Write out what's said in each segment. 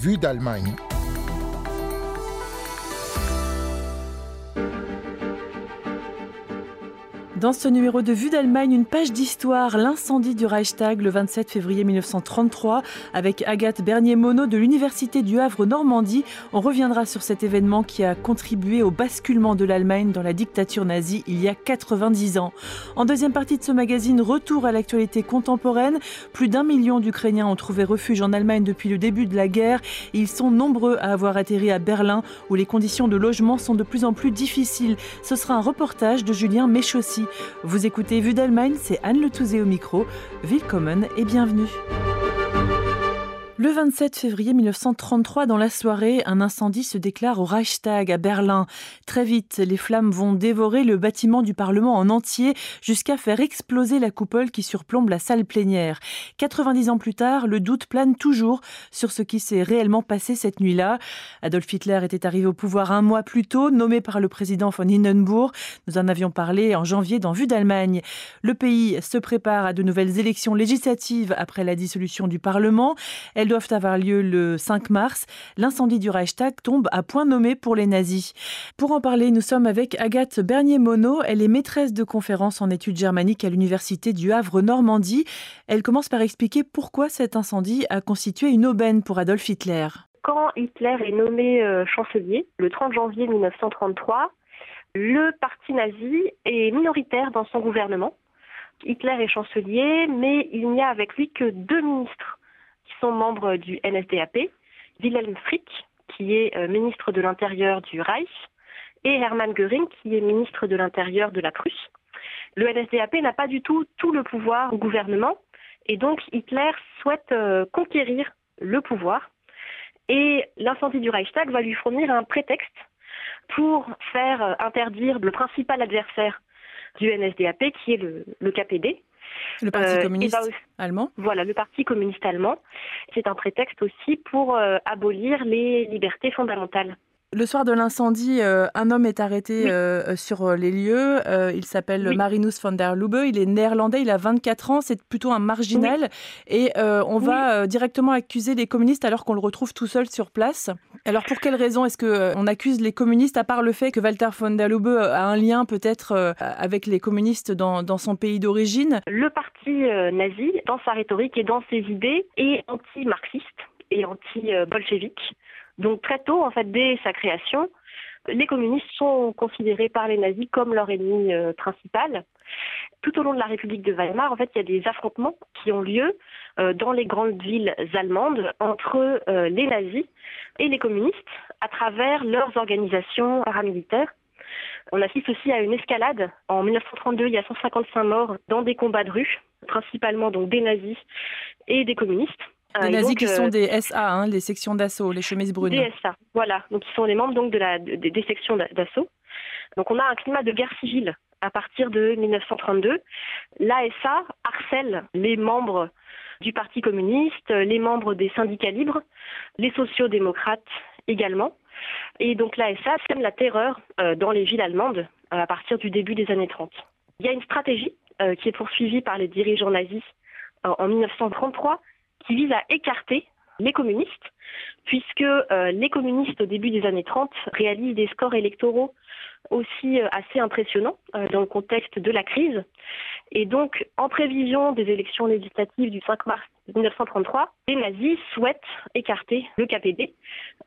Vue d'Allemagne. Dans ce numéro de Vue d'Allemagne, une page d'histoire, l'incendie du Reichstag le 27 février 1933 avec Agathe Bernier-Monod de l'Université du Havre Normandie. On reviendra sur cet événement qui a contribué au basculement de l'Allemagne dans la dictature nazie il y a 90 ans. En deuxième partie de ce magazine, retour à l'actualité contemporaine. Plus d'un million d'Ukrainiens ont trouvé refuge en Allemagne depuis le début de la guerre. Ils sont nombreux à avoir atterri à Berlin où les conditions de logement sont de plus en plus difficiles. Ce sera un reportage de Julien Méchossi. Vous écoutez Vue d'Allemagne, c'est Anne Le Touzé au micro. Willkommen et bienvenue. Le 27 février 1933, dans la soirée, un incendie se déclare au Reichstag à Berlin. Très vite, les flammes vont dévorer le bâtiment du Parlement en entier jusqu'à faire exploser la coupole qui surplombe la salle plénière. 90 ans plus tard, le doute plane toujours sur ce qui s'est réellement passé cette nuit-là. Adolf Hitler était arrivé au pouvoir un mois plus tôt, nommé par le président von Hindenburg. Nous en avions parlé en janvier dans Vue d'Allemagne. Le pays se prépare à de nouvelles élections législatives après la dissolution du Parlement doivent avoir lieu le 5 mars. L'incendie du Reichstag tombe à point nommé pour les nazis. Pour en parler, nous sommes avec Agathe Bernier-Monod. Elle est maîtresse de conférences en études germaniques à l'Université du Havre Normandie. Elle commence par expliquer pourquoi cet incendie a constitué une aubaine pour Adolf Hitler. Quand Hitler est nommé euh, chancelier, le 30 janvier 1933, le parti nazi est minoritaire dans son gouvernement. Hitler est chancelier, mais il n'y a avec lui que deux ministres sont membres du NSDAP, Wilhelm Frick, qui est euh, ministre de l'Intérieur du Reich, et Hermann Göring, qui est ministre de l'Intérieur de la Prusse. Le NSDAP n'a pas du tout tout le pouvoir au gouvernement, et donc Hitler souhaite euh, conquérir le pouvoir. Et l'incendie du Reichstag va lui fournir un prétexte pour faire euh, interdire le principal adversaire du NSDAP, qui est le, le KPD, le Parti euh, communiste allemand Voilà, le Parti communiste allemand. C'est un prétexte aussi pour euh, abolir les libertés fondamentales. Le soir de l'incendie, euh, un homme est arrêté euh, sur les lieux. Euh, il s'appelle Marinus van der Lubbe. Il est néerlandais. Il a 24 ans. C'est plutôt un marginal. Et on va directement accuser les communistes alors qu'on le retrouve tout seul sur place. Alors pour quelle raison est-ce qu'on accuse les communistes à part le fait que Walter von der Lubbe a un lien peut-être avec les communistes dans, dans son pays d'origine? Le parti nazi, dans sa rhétorique et dans ses idées, est anti-marxiste et anti-bolchevique. Donc très tôt, en fait, dès sa création, les communistes sont considérés par les nazis comme leur ennemi euh, principal. Tout au long de la République de Weimar, en fait, il y a des affrontements qui ont lieu euh, dans les grandes villes allemandes entre euh, les nazis et les communistes à travers leurs organisations paramilitaires. On assiste aussi à une escalade. En 1932, il y a 155 morts dans des combats de rue, principalement donc des nazis et des communistes. Les nazis qui sont euh, des SA, hein, les sections d'assaut, les chemises brunes. Des SA, voilà. Donc ils sont les membres donc de la des sections d'assaut. Donc on a un climat de guerre civile à partir de 1932. L'ASA harcèle les membres du Parti communiste, les membres des syndicats libres, les sociaux-démocrates également. Et donc l'ASA sème la terreur euh, dans les villes allemandes euh, à partir du début des années 30. Il y a une stratégie qui est poursuivie par les dirigeants nazis en 1933 qui vise à écarter les communistes, puisque euh, les communistes au début des années 30 réalisent des scores électoraux aussi euh, assez impressionnants euh, dans le contexte de la crise. Et donc, en prévision des élections législatives du 5 mars 1933, les nazis souhaitent écarter le KPD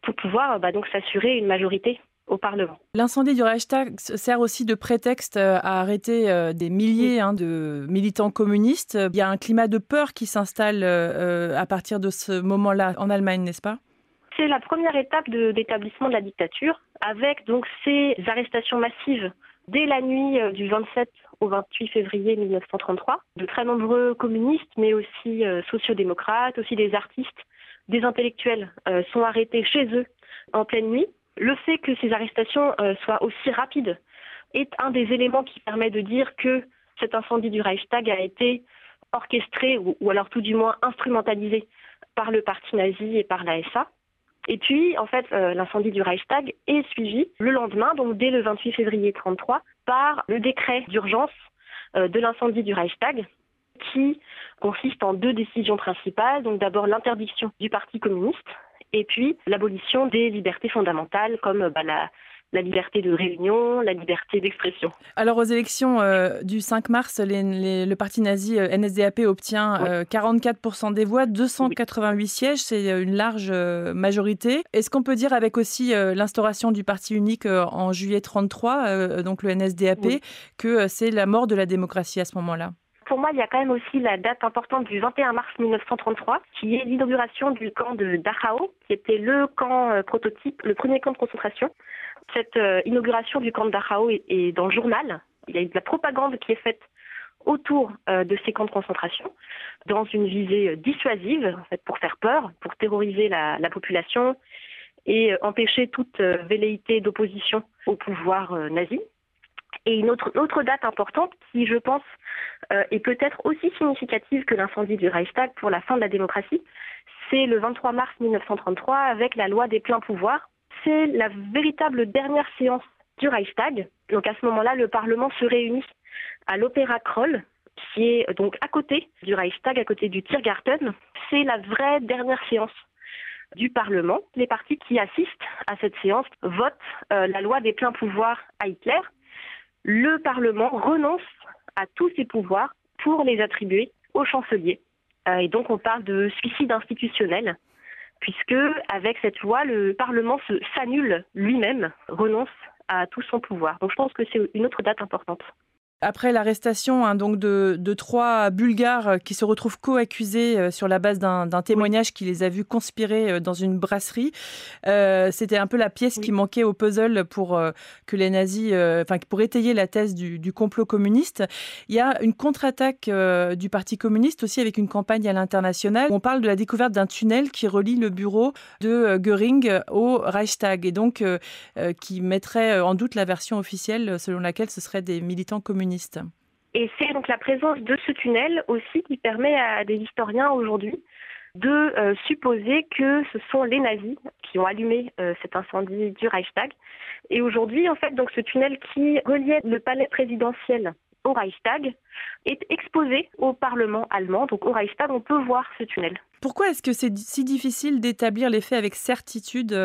pour pouvoir bah, donc s'assurer une majorité au Parlement. L'incendie du Reichstag sert aussi de prétexte euh, à arrêter euh, des milliers hein, de militants communistes. Il y a un climat de peur qui s'installe euh, à partir de ce moment-là en Allemagne, n'est-ce pas? C'est la première étape d'établissement de, de la dictature, avec donc ces arrestations massives dès la nuit du 27 au 28 février 1933. De très nombreux communistes, mais aussi sociodémocrates, aussi des artistes, des intellectuels sont arrêtés chez eux en pleine nuit le fait que ces arrestations euh, soient aussi rapides est un des éléments qui permet de dire que cet incendie du Reichstag a été orchestré ou, alors tout du moins instrumentalisé par le parti nazi et par la SA. Et puis, en fait, euh, l'incendie du Reichstag est suivi le lendemain, donc dès le 28 février 1933, par le décret d'urgence euh, de l'incendie du Reichstag, qui consiste en deux décisions principales. Donc d'abord l'interdiction du Parti communiste et puis l'abolition des libertés fondamentales comme bah, la, la liberté de réunion, la liberté d'expression. Alors aux élections euh, du 5 mars, le parti nazi euh, NSDAP obtient 44% euh, des voix, 288 sièges, c'est une large majorité. Est-ce qu'on peut dire avec aussi l'instauration du parti unique en juillet 33, donc le NSDAP, que c'est la mort de la démocratie à ce moment-là? Moi, il y a quand même aussi la date importante du 21 mars 1933, qui est l'inauguration du camp de Dachau, qui était le camp prototype, le premier camp de concentration cette euh, inauguration du camp de Dachau est, dans le journal. Il y a eu de la propagande qui est faite autour euh, de ces camps de concentration, dans une visée euh, dissuasive, en fait, pour faire peur, pour terroriser la, population et empêcher toute velléité d'opposition au pouvoir nazi. Et une autre, autre, date importante qui, je pense, est peut-être aussi significative que l'incendie du Reichstag pour la fin de la démocratie, c'est le 23 mars 1933 avec la loi des pleins pouvoirs c'est la véritable dernière séance du Reichstag. Donc à ce moment-là, le Parlement se réunit à l'Opéra Kroll, qui est donc à côté du Reichstag, à côté du Tiergarten. C'est la vraie dernière séance du Parlement. Les partis qui assistent à cette séance votent euh, la loi des pleins pouvoirs à Hitler. Le Parlement renonce à tous ses pouvoirs pour les attribuer au chancelier. Euh, et donc on parle de suicide institutionnel puisque avec cette loi, le Parlement s'annule lui-même, renonce à tout son pouvoir. Donc je pense que c'est une autre date importante. Après l'arrestation hein, donc de, de, trois Bulgares qui se retrouvent co-accusés euh, sur la base d'un témoignage qui les a vus conspirer euh, dans une brasserie, euh, c'était un peu la pièce qui manquait au puzzle pour euh, que les nazis, enfin pour étayer la thèse du, du, complot communiste. Il y a une contre-attaque du Parti communiste aussi avec une campagne à l'international. On parle de la découverte d'un tunnel qui relie le bureau de Göring au Reichstag et donc qui mettrait en doute la version officielle selon laquelle ce seraient des militants communistes et c'est donc la présence de ce tunnel aussi qui permet à des historiens aujourd'hui de euh, supposer que ce sont les nazis qui ont allumé euh, cet incendie du Reichstag. Et aujourd'hui, en fait, donc ce tunnel qui reliait le palais présidentiel au Reichstag est exposé au Parlement allemand. Donc au Reichstag, on peut voir ce tunnel. Pourquoi est-ce que c'est si difficile d'établir les faits avec certitude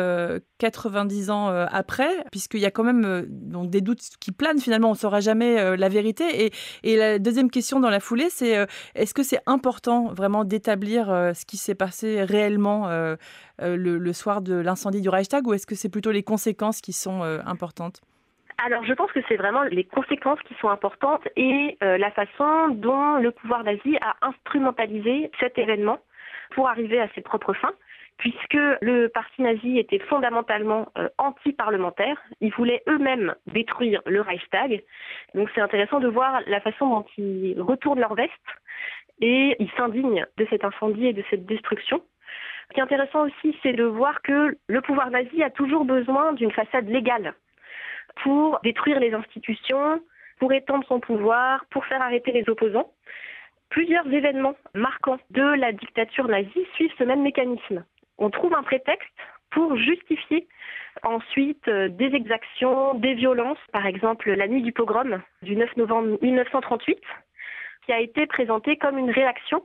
90 euh, ans euh, après? Puisqu'il y a quand même euh, donc des doutes qui planent finalement, on ne saura jamais la vérité. Et, la deuxième question dans la foulée, c'est est-ce que c'est important vraiment d'établir ce qui s'est passé réellement le, soir de l'incendie du Reichstag ou est-ce que c'est plutôt les conséquences qui sont importantes? Alors, je pense que c'est vraiment les conséquences qui sont importantes et la façon dont le pouvoir nazi a instrumentalisé cet événement pour arriver à ses propres fins, puisque le parti nazi était fondamentalement euh, anti-parlementaire. Ils voulaient eux-mêmes détruire le Reichstag. Donc c'est intéressant de voir la façon dont ils retournent leur veste et ils s'indignent de cet incendie et de cette destruction. Ce qui est intéressant aussi, c'est de voir que le pouvoir nazi a toujours besoin d'une façade légale pour détruire les institutions, pour étendre son pouvoir, pour faire arrêter les opposants. Plusieurs événements marquants de la dictature nazie suivent ce même mécanisme. On trouve un prétexte pour justifier ensuite euh, des exactions, des violences, par exemple la nuit du pogrom du 9 novembre 1938, qui a été présentée comme une réaction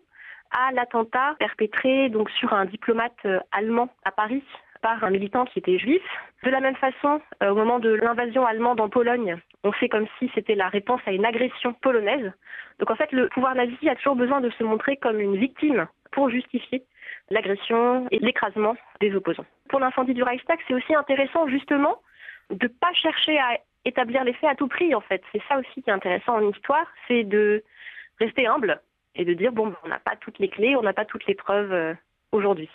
à l'attentat perpétré donc sur un diplomate euh, allemand à Paris par un militant qui était juif. De la même façon, euh, au moment de l'invasion allemande en Pologne, on fait comme si c'était la réponse à une agression polonaise. Donc en fait, le pouvoir nazi a toujours besoin de se montrer comme une victime pour justifier l'agression et l'écrasement des opposants. Pour l'incendie du Reichstag, c'est aussi intéressant justement de ne pas chercher à établir les faits à tout prix en fait. C'est ça aussi qui est intéressant en histoire, c'est de rester humble et de dire bon, on n'a pas toutes les clés, on n'a pas toutes les preuves euh, aujourd'hui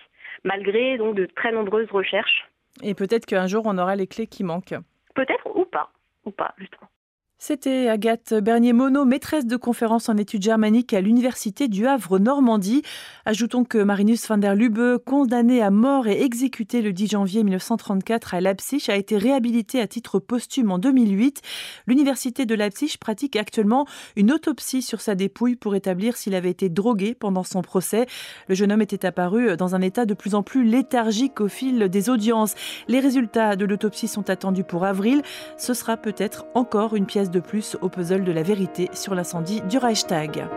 malgré donc de très nombreuses recherches. Et peut-être qu'un jour on aura les clés qui manquent. Peut-être ou pas, ou pas justement. C'était Agathe Bernier-Monod, maîtresse de conférence en études germaniques à l'Université du Havre-Normandie. Ajoutons que Marinus van der Lubbe, condamné à mort et exécuté le 10 janvier 1934 à Leipzig, a été réhabilité à titre posthume en 2008. L'Université de Leipzig pratique actuellement une autopsie sur sa dépouille pour établir s'il avait été drogué pendant son procès. Le jeune homme était apparu dans un état de plus en plus léthargique au fil des audiences. Les résultats de l'autopsie sont attendus pour avril. Ce sera peut-être encore une pièce de plus au puzzle de la vérité sur l'incendie du Reichstag.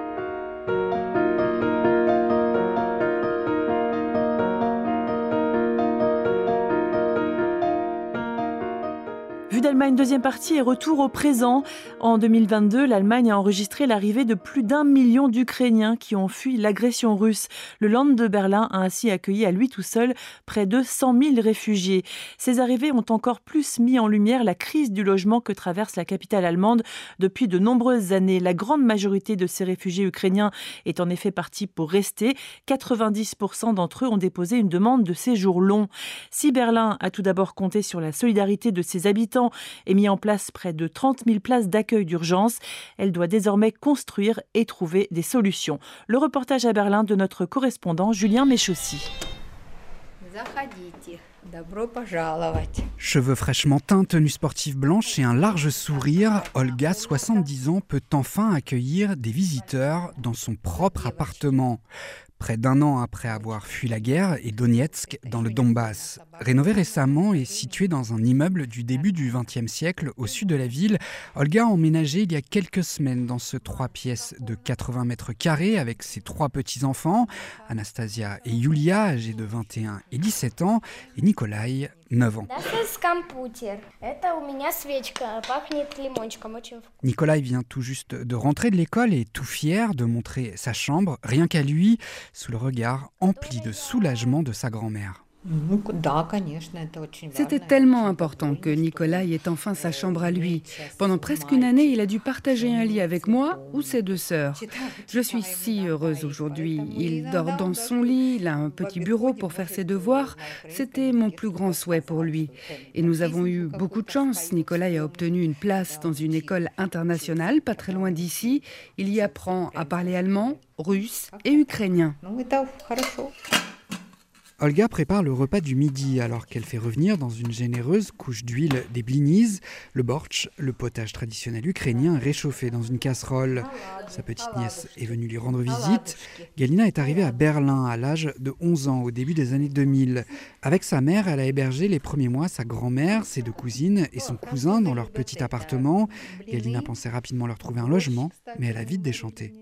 d'Allemagne, deuxième partie et retour au présent. En 2022, l'Allemagne a enregistré l'arrivée de plus d'un million d'Ukrainiens qui ont fui l'agression russe. Le Land de Berlin a ainsi accueilli à lui tout seul près de 100 000 réfugiés. Ces arrivées ont encore plus mis en lumière la crise du logement que traverse la capitale allemande depuis de nombreuses années. La grande majorité de ces réfugiés ukrainiens est en effet partie pour rester. 90% d'entre eux ont déposé une demande de séjour long. Si Berlin a tout d'abord compté sur la solidarité de ses habitants et mis en place près de 30 000 places d'accueil d'urgence, elle doit désormais construire et trouver des solutions. Le reportage à Berlin de notre correspondant Julien Méchossi. Cheveux fraîchement teints, tenue sportive blanche et un large sourire, Olga, 70 ans, peut enfin accueillir des visiteurs dans son propre appartement près d'un an après avoir fui la guerre, et Donetsk, dans le Donbass. Rénové récemment et situé dans un immeuble du début du XXe siècle au sud de la ville, Olga a emménagé il y a quelques semaines dans ce trois pièces de 80 mètres carrés avec ses trois petits-enfants, Anastasia et Yulia, âgés de 21 et 17 ans, et Nikolai, 9 ans. Nikolai vient tout juste de rentrer de l'école et tout fier de montrer sa chambre, rien qu'à lui, sous le regard empli de soulagement de sa grand-mère. C'était tellement important que Nikolai ait enfin sa chambre à lui. Pendant presque une année, il a dû partager un lit avec moi ou ses deux sœurs. Je suis si heureuse aujourd'hui. Il dort dans son lit, il a un petit bureau pour faire ses devoirs. C'était mon plus grand souhait pour lui. Et nous avons eu beaucoup de chance. Nikolai a obtenu une place dans une école internationale, pas très loin d'ici. Il y apprend à parler allemand, russe et ukrainien. Olga prépare le repas du midi alors qu'elle fait revenir dans une généreuse couche d'huile des blinis, le bortsch, le potage traditionnel ukrainien réchauffé dans une casserole. Sa petite nièce est venue lui rendre visite. Galina est arrivée à Berlin à l'âge de 11 ans au début des années 2000. Avec sa mère, elle a hébergé les premiers mois sa grand-mère, ses deux cousines et son cousin dans leur petit appartement. Galina pensait rapidement leur trouver un logement, mais elle a vite déchanté.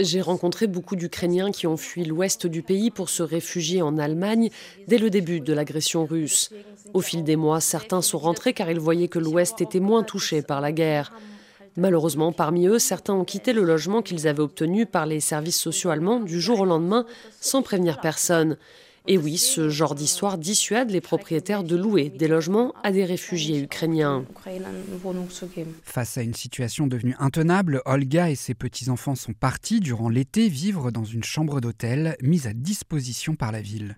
J'ai rencontré beaucoup d'Ukrainiens qui ont fui l'ouest du pays pour se réfugier en Allemagne dès le début de l'agression russe. Au fil des mois, certains sont rentrés car ils voyaient que l'ouest était moins touché par la guerre. Malheureusement, parmi eux, certains ont quitté le logement qu'ils avaient obtenu par les services sociaux allemands du jour au lendemain sans prévenir personne. Et oui, ce genre d'histoire dissuade les propriétaires de louer des logements à des réfugiés ukrainiens. Face à une situation devenue intenable, Olga et ses petits-enfants sont partis durant l'été vivre dans une chambre d'hôtel mise à disposition par la ville.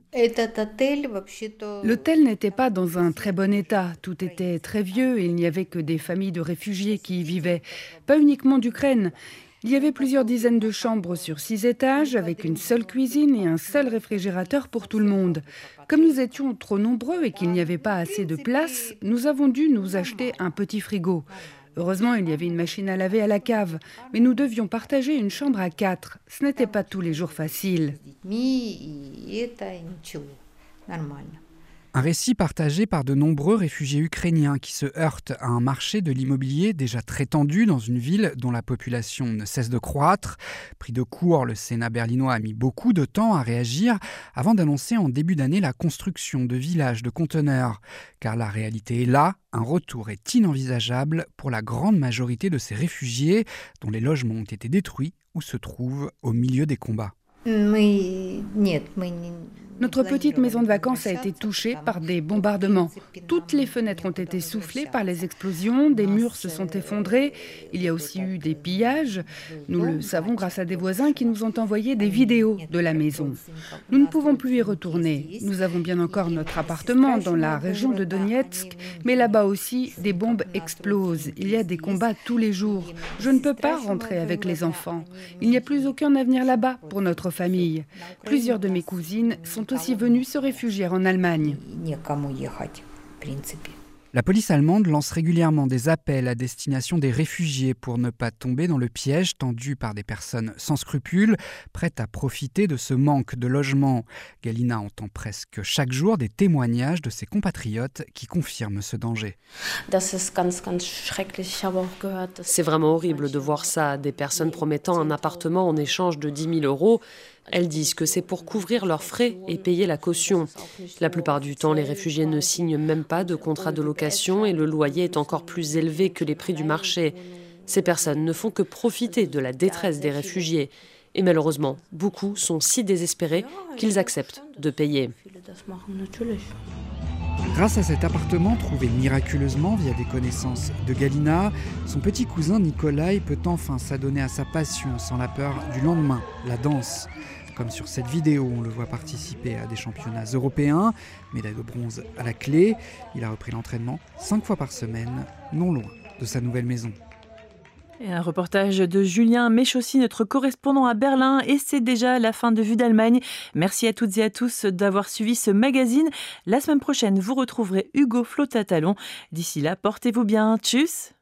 L'hôtel n'était pas dans un très bon état. Tout était très vieux et il n'y avait que des familles de réfugiés qui y vivaient. Pas uniquement d'Ukraine. Il y avait plusieurs dizaines de chambres sur six étages, avec une seule cuisine et un seul réfrigérateur pour tout le monde. Comme nous étions trop nombreux et qu'il n'y avait pas assez de place, nous avons dû nous acheter un petit frigo. Heureusement, il y avait une machine à laver à la cave, mais nous devions partager une chambre à quatre. Ce n'était pas tous les jours facile. Un récit partagé par de nombreux réfugiés ukrainiens qui se heurtent à un marché de l'immobilier déjà très tendu dans une ville dont la population ne cesse de croître. Pris de court, le Sénat berlinois a mis beaucoup de temps à réagir avant d'annoncer en début d'année la construction de villages de conteneurs. Car la réalité est là, un retour est inenvisageable pour la grande majorité de ces réfugiés dont les logements ont été détruits ou se trouvent au milieu des combats. Notre petite maison de vacances a été touchée par des bombardements. Toutes les fenêtres ont été soufflées par les explosions, des murs se sont effondrés, il y a aussi eu des pillages. Nous le savons grâce à des voisins qui nous ont envoyé des vidéos de la maison. Nous ne pouvons plus y retourner. Nous avons bien encore notre appartement dans la région de Donetsk, mais là-bas aussi, des bombes explosent. Il y a des combats tous les jours. Je ne peux pas rentrer avec les enfants. Il n'y a plus aucun avenir là-bas pour notre famille. Plusieurs de mes cousines sont aussi venus se réfugier en Allemagne. La police allemande lance régulièrement des appels à destination des réfugiés pour ne pas tomber dans le piège tendu par des personnes sans scrupules, prêtes à profiter de ce manque de logement. Galina entend presque chaque jour des témoignages de ses compatriotes qui confirment ce danger. C'est vraiment horrible de voir ça, des personnes promettant un appartement en échange de 10 000 euros Elles disent que c'est pour couvrir leurs frais et payer la caution. La plupart du temps, les réfugiés ne signent même pas de contrat de location et le loyer est encore plus élevé que les prix du marché. Ces personnes ne font que profiter de la détresse des réfugiés. Et malheureusement, beaucoup sont si désespérés qu'ils acceptent de payer. Grâce à cet appartement trouvé miraculeusement via des connaissances de Galina, son petit cousin Nikolai peut enfin s'adonner à sa passion sans la peur du lendemain, la danse. Comme sur cette vidéo, on le voit participer à des championnats européens, médaille de bronze à la clé. Il a repris l'entraînement cinq fois par semaine, non loin de sa nouvelle maison. Et un reportage de Julien Méchossi, notre correspondant à Berlin. Et c'est déjà la fin de Vue d'Allemagne. Merci à toutes et à tous d'avoir suivi ce magazine. La semaine prochaine, vous retrouverez Hugo Flotatalon. D'ici là, portez-vous bien. Tchuss